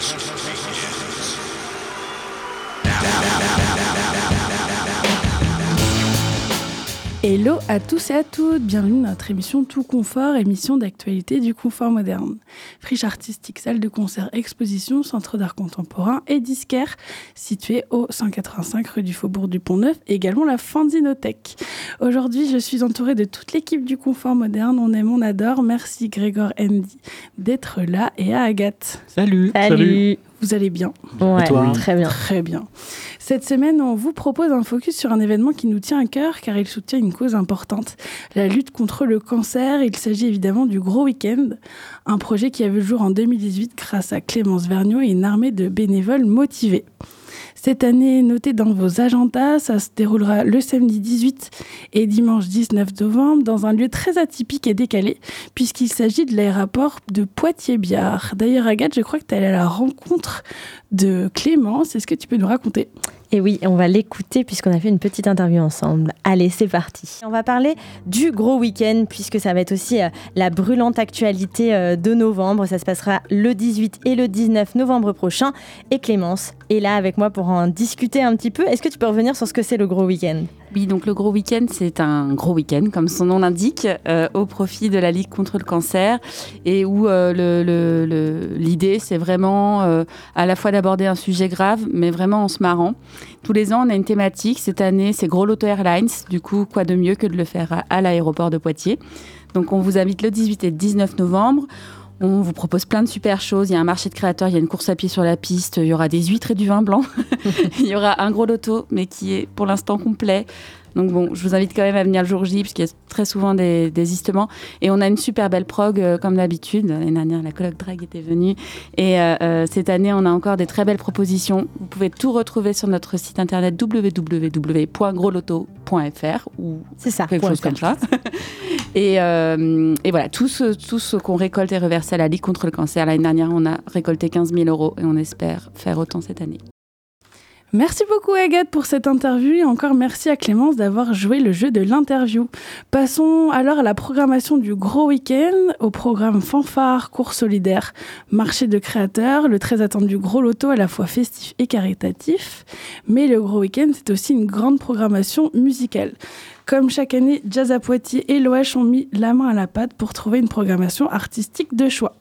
just begins. Now, now, now, Hello à tous et à toutes, bienvenue dans notre émission Tout Confort, émission d'actualité du confort moderne. Friche artistique, salle de concert, exposition, centre d'art contemporain et disquaire, situé au 185 rue du Faubourg du Pont-Neuf, également la Fanzinothèque. Aujourd'hui, je suis entourée de toute l'équipe du confort moderne, on aime, on adore. Merci Grégor Andy d'être là et à Agathe. Salut. Salut. Vous allez bien Ouais, toi très bien. Très bien. Cette semaine, on vous propose un focus sur un événement qui nous tient à cœur car il soutient une cause importante, la lutte contre le cancer. Il s'agit évidemment du Gros Week-end, un projet qui a vu le jour en 2018 grâce à Clémence Vergniaud et une armée de bénévoles motivés. Cette année, notez dans vos agendas, ça se déroulera le samedi 18 et dimanche 19 novembre dans un lieu très atypique et décalé, puisqu'il s'agit de l'aéroport de Poitiers-Biard. D'ailleurs, Agathe, je crois que tu es allée à la rencontre de Clémence. Est-ce que tu peux nous raconter? Et oui, on va l'écouter puisqu'on a fait une petite interview ensemble. Allez, c'est parti. On va parler du gros week-end puisque ça va être aussi euh, la brûlante actualité euh, de novembre. Ça se passera le 18 et le 19 novembre prochain. Et Clémence est là avec moi pour en discuter un petit peu. Est-ce que tu peux revenir sur ce que c'est le gros week-end? Oui, donc le gros week-end, c'est un gros week-end, comme son nom l'indique, euh, au profit de la Ligue contre le cancer, et où euh, l'idée, c'est vraiment euh, à la fois d'aborder un sujet grave, mais vraiment en se marrant. Tous les ans, on a une thématique. Cette année, c'est Gros Loto Airlines. Du coup, quoi de mieux que de le faire à, l'aéroport de Poitiers? Donc, on vous invite le 18 et le 19 novembre. On vous propose plein de super choses. Il y a un marché de créateurs, il y a une course à pied sur la piste, il y aura des huîtres et du vin blanc. il y aura un gros loto, mais qui est pour l'instant complet. Donc bon, je vous invite quand même à venir le jour J, puisqu'il y a très souvent des désistements. Et on a une super belle prog, euh, comme d'habitude. L'année dernière, la colloque drag était venue. Et euh, euh, cette année, on a encore des très belles propositions. Vous pouvez tout retrouver sur notre site internet www.grosloto.fr ou C'est ça. quelque chose comme ça. et, euh, et voilà, tout ce, tout ce qu'on récolte est reversé à la Ligue contre le cancer. L'année dernière, on a récolté 15 000 euros et on espère faire autant cette année. Merci beaucoup Agathe pour cette interview et encore merci à Clémence d'avoir joué le jeu de l'interview. Passons alors à la programmation du gros week-end, au programme fanfare, cours solidaire, marché de créateurs, le très attendu gros loto à la fois festif et caritatif. Mais le gros week-end, c'est aussi une grande programmation musicale. Comme chaque année, Jazz à Poitiers et l'OH ont mis la main à la pâte pour trouver une programmation artistique de choix.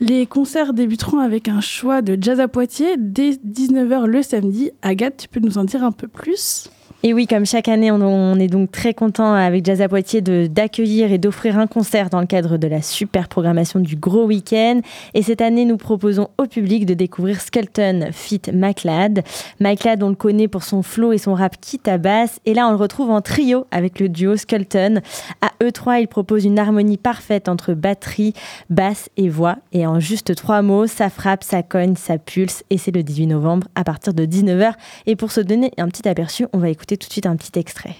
Les concerts débuteront avec un choix de jazz à Poitiers dès 19h le samedi. Agathe, tu peux nous en dire un peu plus? Et oui, comme chaque année, on, est donc très content avec Jazz à Poitiers d'accueillir et d'offrir un concert dans le cadre de la super programmation du gros week-end. Et cette année, nous proposons au public de découvrir Skelton fit McLeod. McLeod, on le connaît pour son flow et son rap qui tabasse. Et là, on le retrouve en trio avec le duo Skelton. À eux trois, il propose une harmonie parfaite entre batterie, basse et voix. Et en juste trois mots, ça frappe, ça cogne, ça pulse. Et c'est le 18 novembre à partir de 19h. Et pour se donner un petit aperçu, on va écouter tout de suite un petit extrait.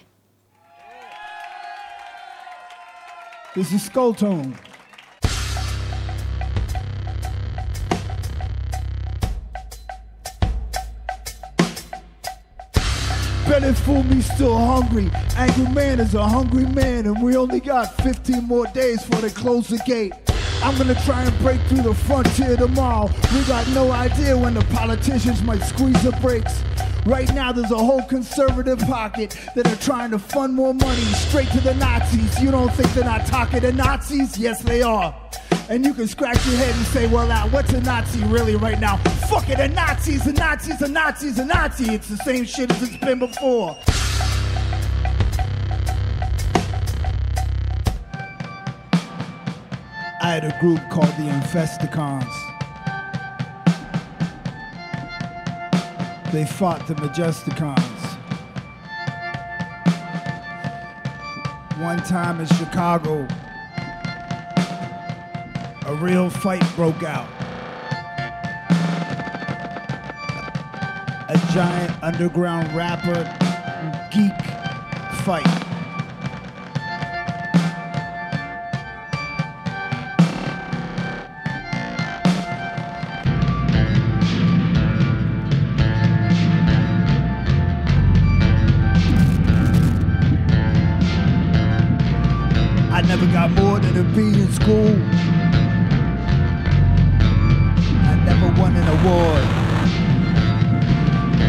This is Skull Tone. Belly full, me still hungry. Angry man is a hungry man, and we only got 15 more days before they close the gate. I'm gonna try and break through the frontier tomorrow. We got no idea when the politicians might squeeze the brakes. Right now, there's a whole conservative pocket that are trying to fund more money straight to the Nazis. You don't think they're not talking to Nazis? Yes, they are. And you can scratch your head and say, well, what's a Nazi really right now? Fuck it, a Nazi's a Nazi's a Nazi's a Nazi. It's the same shit as it's been before. I had a group called the Infesticons. They fought the Majesticons. One time in Chicago, a real fight broke out. A giant underground rapper geek fight. Never got more than a B in school. I never won an award.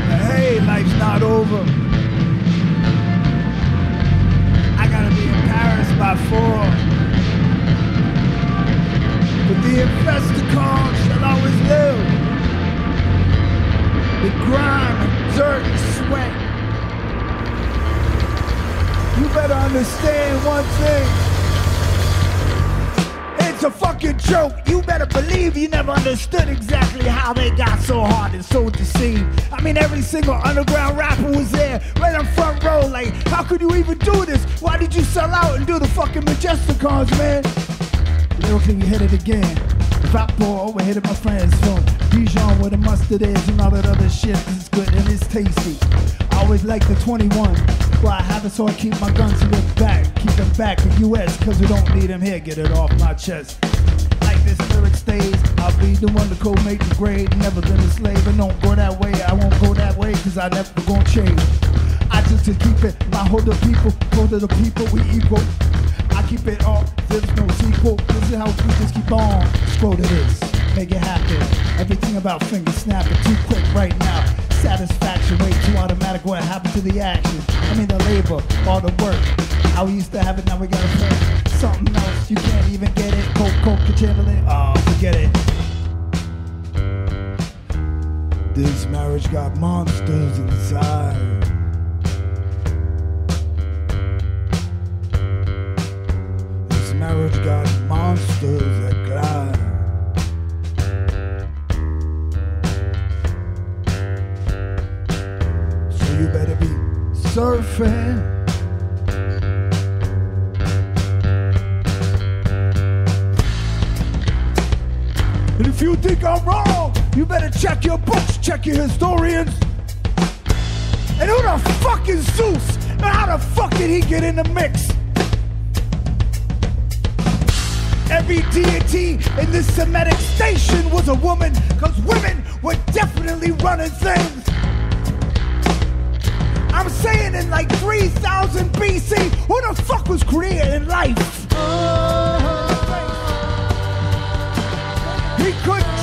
But hey, life's not over. I gotta be in Paris by four. But the Investicon shall always live. The grime and dirt and sweat. You better understand one thing. It's a fucking joke. You better believe you never understood exactly how they got so hard and so deceived. I mean, every single underground rapper was there, right on front row. Like, how could you even do this? Why did you sell out and do the fucking Majesticons, man? Lyrically, we hit it again. Fat boy, hit it, my friends from Dijon where the mustard is and all that other shit. This is good and it's tasty. I always like the 21. Well, I have it so I keep my guns in the back. Keep them back in US, cause we don't need them here. Get it off my chest. Like this lyric stays, I'll be the one to co make the grade. Never been a slave, and don't go that way. I won't go that way, cause I never gonna change. I just to keep it, my hold the people, hold of the people, we equal. I keep it all, there's no sequel. This is how we just keep on. Scroll to this, make it happen. Everything about finger snapping, too quick right now. Satisfaction, way too automatic. What happened to the action? I mean the labor, all the work. How we used to have it, now we gotta pay something else. You can't even get it. Coke, coke, it. Oh, forget it. This marriage got monsters inside. This marriage got monsters surfing. And if you think I'm wrong, you better check your books, check your historians. And who the fuck is Zeus? And how the fuck did he get in the mix? Every deity in this Semitic station was a woman, cause women were definitely running things. Saying in like 3000 BC, who the fuck was creating life? He couldn't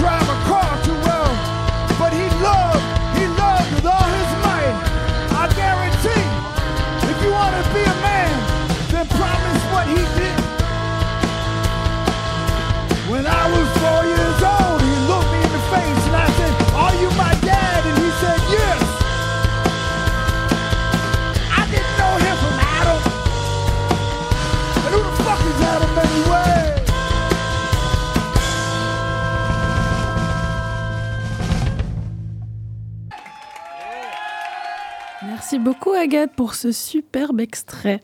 beaucoup Agathe pour ce superbe extrait.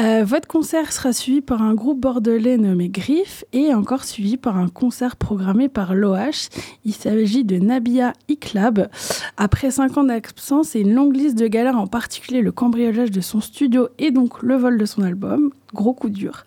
Euh, votre concert sera suivi par un groupe bordelais nommé Griff et encore suivi par un concert programmé par l'OH. Il s'agit de Nabia Iklab. Après cinq ans d'absence et une longue liste de galères, en particulier le cambriolage de son studio et donc le vol de son album, gros coup dur.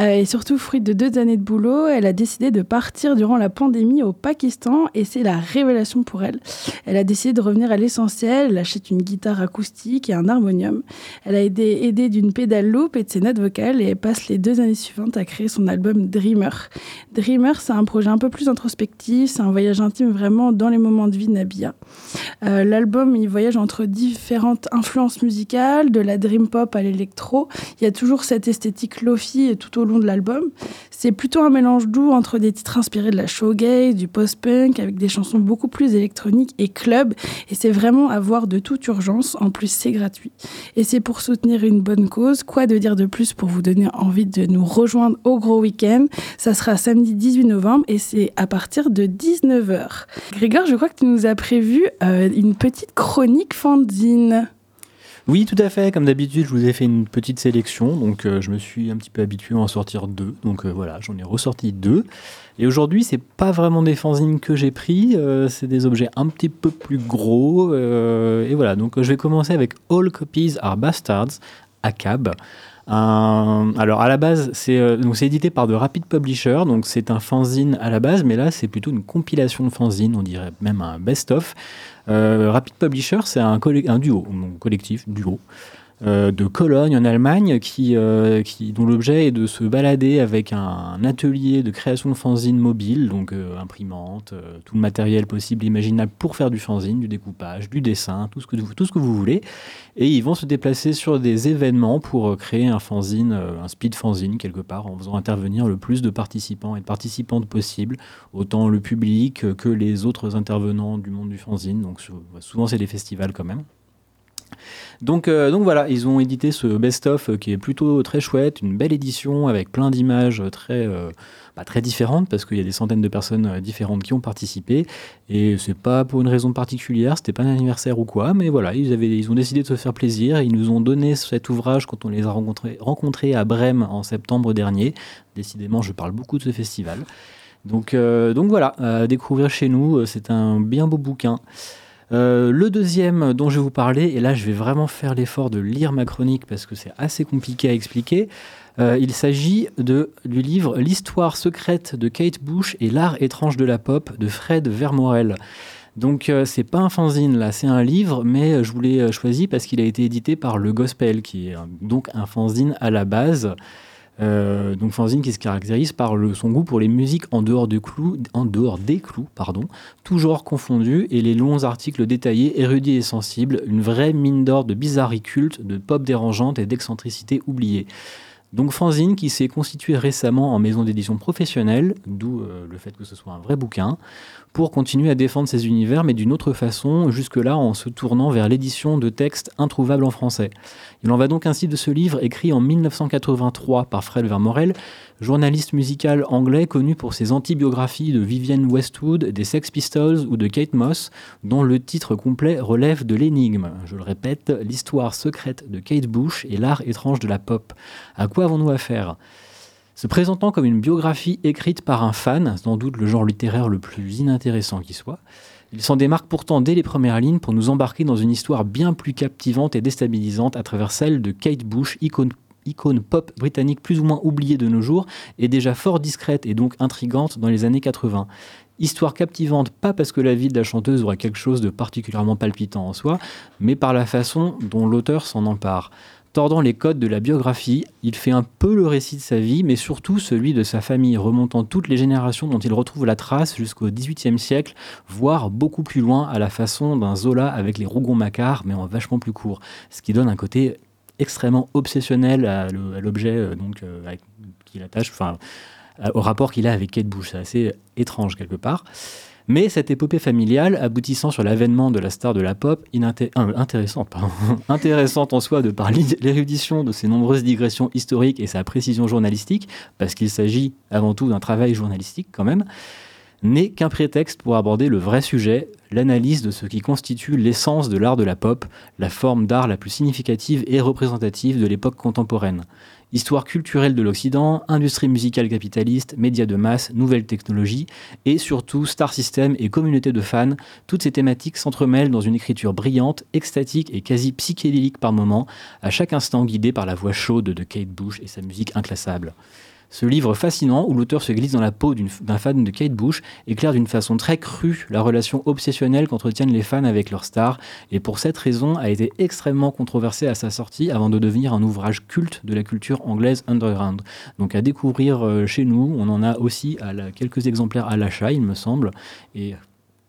Euh, et surtout, fruit de deux années de boulot, elle a décidé de partir durant la pandémie au Pakistan et c'est la révélation pour elle. Elle a décidé de revenir à l'essentiel. Elle achète une guitare acoustique et un harmonium. Elle a été aidée d'une pédale loop et de ses notes vocales et elle passe les deux années suivantes à créer son album Dreamer. Dreamer, c'est un projet un peu plus introspectif, c'est un voyage intime vraiment dans les moments de vie de Nabia. Euh, L'album, il voyage entre différentes influences musicales, de la dream pop à l'électro. Il y a toujours cette esthétique lofi tout au long de l'album. C'est plutôt un mélange doux entre des titres inspirés de la showgaze, du post-punk, avec des chansons beaucoup plus électroniques et club. Et c'est vraiment à voir de toute urgence. En plus, c'est gratuit. Et c'est pour soutenir une bonne cause. Quoi de dire de plus pour vous donner envie de nous rejoindre au gros week-end? Ça sera samedi 18 novembre et c'est à partir de 19h. Grégor, je crois que tu nous as prévu euh, une petite chronique fanzine. Oui, tout à fait. Comme d'habitude, je vous ai fait une petite sélection. Donc, euh, je me suis un petit peu habitué à en sortir deux. Donc, euh, voilà, j'en ai ressorti deux. Et aujourd'hui, c'est pas vraiment des fanzines que j'ai pris. euh, c'est des objets un petit peu plus gros. et voilà. Donc, je vais commencer avec All Copies Are Bastards, ACAB. Un- alors à la base, c'est euh, édité par The Rapid Publisher, donc c'est un fanzine à la base, mais là c'est plutôt une compilation de fanzines, on dirait même un best-of. Euh, Rapid Publisher, c'est un, un duo, donc collectif, duo. Euh, de Cologne en Allemagne, qui, euh, qui, dont l'objet est de se balader avec un, atelier de création de fanzine mobile, donc euh, imprimante, tout le matériel possible, imaginable pour faire du fanzine, du découpage, du dessin, tout ce que, tout ce que vous voulez. Et ils vont se déplacer sur des événements pour créer un fanzine, un speed fanzine quelque part, en faisant intervenir le plus de participants et de participantes possible, autant le public que les autres intervenants du monde du fanzine. Donc souvent c'est des festivals quand même. Donc, euh, donc voilà, ils ont édité ce best-of euh, qui est plutôt très chouette, une belle édition avec plein d'images très, euh, bah, très différentes parce qu'il y a des centaines de personnes différentes qui ont participé et c'est pas pour une raison particulière, c'était pas un anniversaire ou quoi, mais voilà, ils, avaient, ils ont décidé de se faire plaisir ils nous ont donné cet ouvrage quand on les a rencontrés, rencontrés à Brême en septembre dernier. Décidément, je parle beaucoup de ce festival. Donc, donc voilà, à découvrir chez nous, c'est un bien beau bouquin. Euh, le deuxième dont je vais vous parler, et là je vais vraiment faire l'effort de lire ma chronique parce que c'est assez compliqué à expliquer, euh, il s'agit du livre L'histoire secrète de Kate Bush et l'art étrange de la pop de Fred Vermorel. Donc euh, c'est pas un fanzine là, c'est un livre, mais je l'ai choisi parce qu'il a été édité par Le Gospel, qui est donc un fanzine à la base. Euh, donc fanzine qui se caractérise par son goût pour les musiques en dehors, de clous, en dehors des clous, pardon, toujours confondus, et les longs articles détaillés, érudits et sensibles, une vraie mine d'or de bizarreries cultes, de pop dérangeante et d'excentricité oubliée. Donc fanzine qui s'est constitué récemment en maison d'édition professionnelle, d'où euh, le fait que ce soit un vrai bouquin, pour continuer à défendre ces univers, mais d'une autre façon, jusque-là en se tournant vers l'édition de textes introuvables en français. Il en va donc ainsi de ce livre écrit en 1983 par Fred Vermorel, journaliste musical anglais connu pour ses antibiographies de Vivienne Westwood, des Sex Pistols ou de Kate Moss, dont le titre complet relève de l'énigme. Je le répète, l'histoire secrète de Kate Bush et l'art étrange de la pop. À quoi avons-nous affaire? Se présentant comme une biographie écrite par un fan, sans doute le genre littéraire le plus inintéressant qui soit, il s'en démarque pourtant dès les premières lignes pour nous embarquer dans une histoire bien plus captivante et déstabilisante à travers celle de Kate Bush, icône, pop britannique plus ou moins oubliée de nos jours et déjà fort discrète et donc intrigante dans les années 80. Histoire captivante, pas parce que la vie de la chanteuse aurait quelque chose de particulièrement palpitant en soi, mais par la façon dont l'auteur s'en empare. Tordant les codes de la biographie, il fait un peu le récit de sa vie, mais surtout celui de sa famille, remontant toutes les générations dont il retrouve la trace jusqu'au XVIIIe siècle, voire beaucoup plus loin à la façon d'un Zola avec les Rougon-Macquart, mais en vachement plus court, ce qui donne un côté extrêmement obsessionnel à l'objet euh, donc euh, qu'il attache, enfin au rapport qu'il a avec Kate Bush. C'est assez étrange quelque part. Mais cette épopée familiale, aboutissant sur l'avènement de la star de la pop, euh, intéressante, en soi de par l'érudition de ses nombreuses digressions historiques et sa précision journalistique, parce qu'il s'agit avant tout d'un travail journalistique quand même, n'est qu'un prétexte pour aborder le vrai sujet, l'analyse de ce qui constitue l'essence de l'art de la pop, la forme d'art la plus significative et représentative de l'époque contemporaine. Histoire culturelle de l'Occident, industrie musicale capitaliste, médias de masse, nouvelles technologies et surtout star system et communauté de fans, toutes ces thématiques s'entremêlent dans une écriture brillante, extatique et quasi psychédélique par moments, à chaque instant guidée par la voix chaude de Kate Bush et sa musique inclassable. Ce livre fascinant, où l'auteur se glisse dans la peau d'un fan de Kate Bush, éclaire d'une façon très crue la relation obsessionnelle qu'entretiennent les fans avec leurs stars, et pour cette raison a été extrêmement controversé à sa sortie avant de devenir un ouvrage culte de la culture anglaise underground. Donc à découvrir euh, chez nous, on en a aussi quelques exemplaires à l'achat, il me semble, et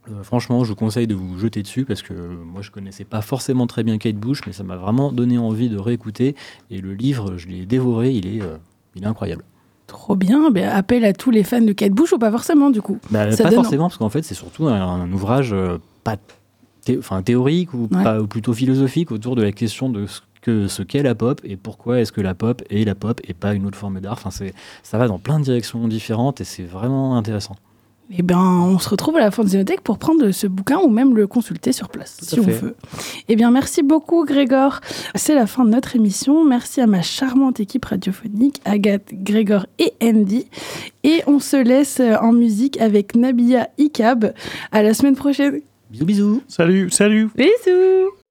euh, franchement, je vous conseille de vous jeter dessus parce que moi je connaissais pas forcément très bien Kate Bush, mais ça m'a vraiment donné envie de réécouter. Et le livre, je l'ai dévoré, euh, il est incroyable. Trop bien. Ben, appel à tous les fans de Kate Bush ou pas forcément du coup bah, Pas forcément, parce qu'en fait, c'est surtout un, ouvrage euh, pas enfin, théorique ou, plutôt philosophique autour de la question de ce que ce qu'est la pop et pourquoi est-ce que la pop est la pop et pas une autre forme d'art. Enfin, ça va dans plein de directions différentes et c'est vraiment intéressant. Eh bien, on se retrouve à la fin de Zénothèque pour prendre ce bouquin ou même le consulter sur place, si on veut. Eh bien, merci beaucoup, Grégor. C'est la fin de notre émission. Merci à ma charmante équipe radiophonique, Agathe, Grégor et Andy. Et on se laisse en musique avec Nabia Ikab. À la semaine prochaine. Bisous, bisous. Salut, salut. Bisous.